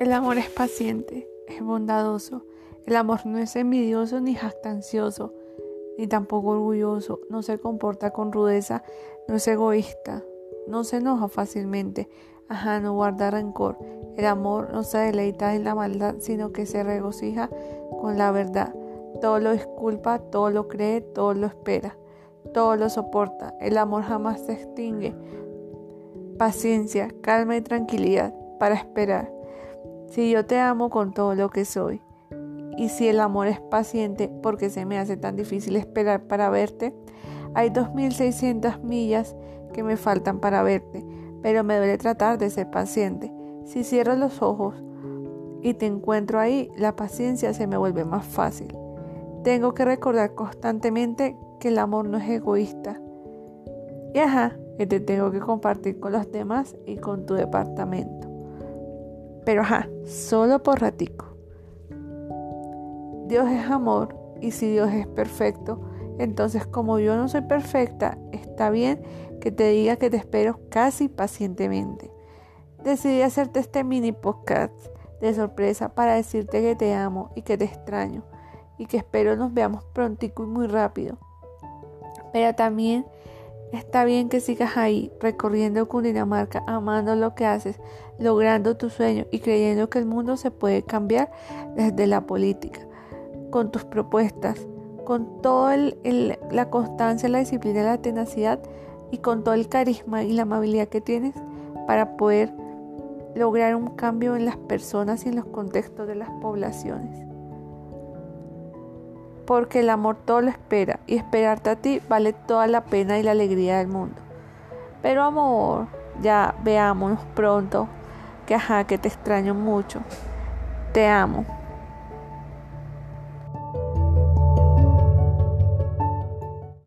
El amor es paciente, es bondadoso. El amor no es envidioso ni jactancioso, ni tampoco orgulloso. No se comporta con rudeza, no es egoísta, no se enoja fácilmente. Ajá, no guarda rencor. El amor no se deleita en la maldad, sino que se regocija con la verdad. Todo lo disculpa, todo lo cree, todo lo espera, todo lo soporta. El amor jamás se extingue. Paciencia, calma y tranquilidad para esperar. Si yo te amo con todo lo que soy, y si el amor es paciente porque se me hace tan difícil esperar para verte, hay 2.600 millas que me faltan para verte, pero me duele tratar de ser paciente. Si cierro los ojos y te encuentro ahí, la paciencia se me vuelve más fácil. Tengo que recordar constantemente que el amor no es egoísta. Y ajá, que te tengo que compartir con los demás y con tu departamento. Pero ajá, solo por ratico. Dios es amor y si Dios es perfecto, entonces como yo no soy perfecta, está bien que te diga que te espero casi pacientemente. Decidí hacerte este mini podcast de sorpresa para decirte que te amo y que te extraño y que espero nos veamos prontico y muy rápido. Pero también Está bien que sigas ahí, recorriendo Cundinamarca, amando lo que haces, logrando tu sueño y creyendo que el mundo se puede cambiar desde la política, con tus propuestas, con toda la constancia, la disciplina, la tenacidad y con todo el carisma y la amabilidad que tienes para poder lograr un cambio en las personas y en los contextos de las poblaciones porque el amor todo lo espera y esperarte a ti vale toda la pena y la alegría del mundo. Pero amor, ya veámonos pronto, que ajá, que te extraño mucho. Te amo.